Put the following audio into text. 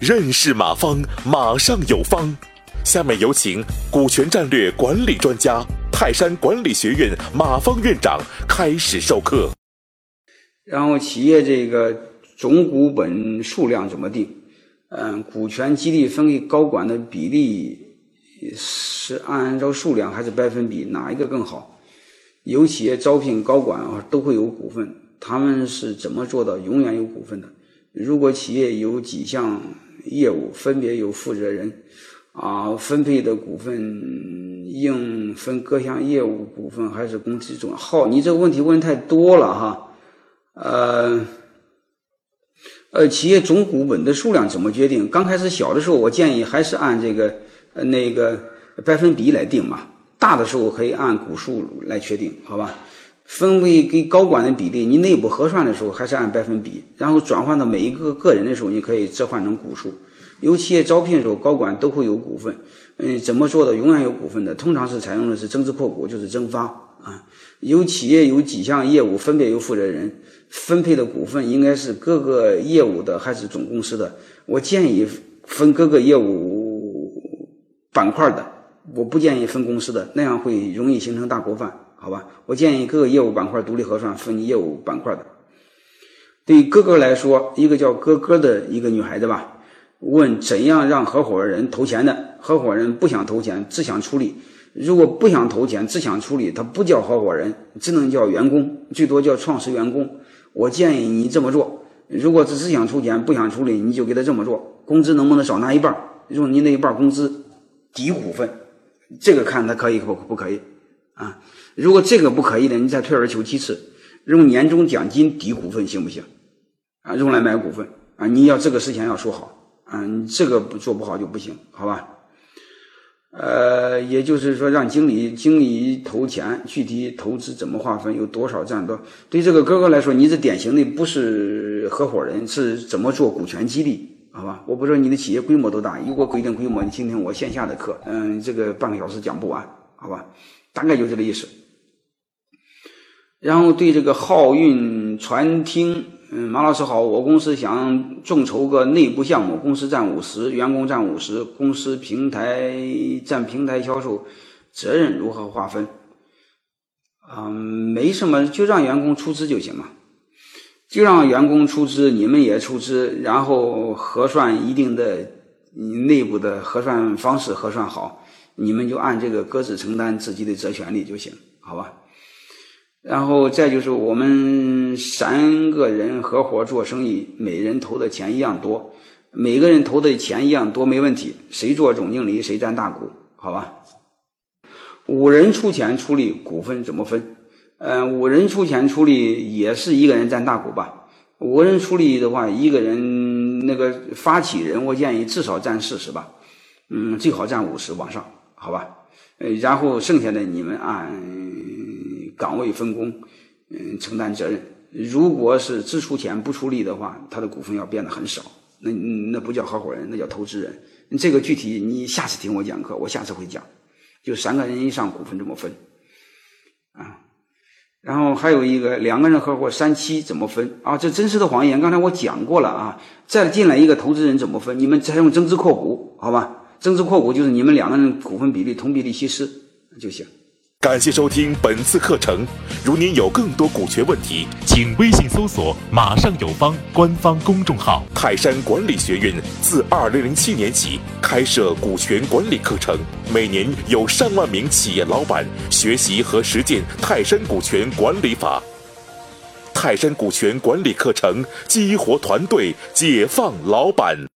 认识马方，马上有方。下面有请股权战略管理专家、泰山管理学院马方院长开始授课。然后，企业这个总股本数量怎么定？嗯，股权激励分给高管的比例是按照数量还是百分比？哪一个更好？有企业招聘高管啊，都会有股份，他们是怎么做到永远有股份的？如果企业有几项业务分别有负责人，啊，分配的股份应分各项业务股份还是公司总好？你这个问题问太多了哈。呃，呃，企业总股本的数量怎么决定？刚开始小的时候，我建议还是按这个那个百分比来定嘛。大的时候可以按股数来确定，好吧？分为给高管的比例，你内部核算的时候还是按百分比，然后转换到每一个个人的时候，你可以折换成股数。有企业招聘的时候，高管都会有股份，嗯，怎么做的永远有股份的？通常是采用的是增资扩股，就是增发啊。有企业有几项业务分别有负责人，分配的股份应该是各个业务的还是总公司的？我建议分各个业务板块的，我不建议分公司的，那样会容易形成大锅饭，好吧？我建议各个业务板块独立核算，分业务板块的。对于哥哥来说，一个叫哥哥的一个女孩子吧。问怎样让合伙人投钱的？合伙人不想投钱，只想出力。如果不想投钱，只想出力，他不叫合伙人，只能叫员工，最多叫创始员工。我建议你这么做：如果只是想出钱，不想出力，你就给他这么做。工资能不能少拿一半？用你那一半工资抵股份，这个看他可以不不可以啊？如果这个不可以的，你再退而求其次，用年终奖金抵股份行不行？啊，用来买股份啊？你要这个事情要说好。嗯，这个不做不好就不行，好吧？呃，也就是说，让经理经理投钱，具体投资怎么划分，有多少占多？对这个哥哥来说，你这典型的不是合伙人，是怎么做股权激励？好吧？我不知道你的企业规模多大，如果规定规模，你听听我线下的课，嗯，这个半个小时讲不完，好吧？大概就这个意思。然后对这个浩运传听。嗯，马老师好，我公司想众筹个内部项目，公司占五十，员工占五十，公司平台占平台销售，责任如何划分？啊，没什么，就让员工出资就行了，就让员工出资，你们也出资，然后核算一定的内部的核算方式核算好，你们就按这个各自承担自己的责权利就行，好吧？然后再就是我们三个人合伙做生意，每人投的钱一样多，每个人投的钱一样多没问题。谁做总经理谁占大股，好吧？五人出钱出力，股份怎么分？嗯，五人出钱出力也是一个人占大股吧？五个人出力的话，一个人那个发起人，我建议至少占四十吧，嗯，最好占五十往上，好吧？呃，然后剩下的你们按。岗位分工，嗯，承担责任。如果是只出钱不出力的话，他的股份要变得很少。那那不叫合伙人，那叫投资人。这个具体你下次听我讲课，我下次会讲。就三个人以上股份怎么分啊？然后还有一个两个人合伙三七怎么分啊？这真实的谎言，刚才我讲过了啊。再进来一个投资人怎么分？你们采用增资扩股，好吧？增资扩股就是你们两个人股份比例同比例稀释就行。感谢收听本次课程。如您有更多股权问题，请微信搜索“马上有方”官方公众号。泰山管理学院自二零零七年起开设股权管理课程，每年有上万名企业老板学习和实践泰山股权管理法。泰山股权管理课程激活团队，解放老板。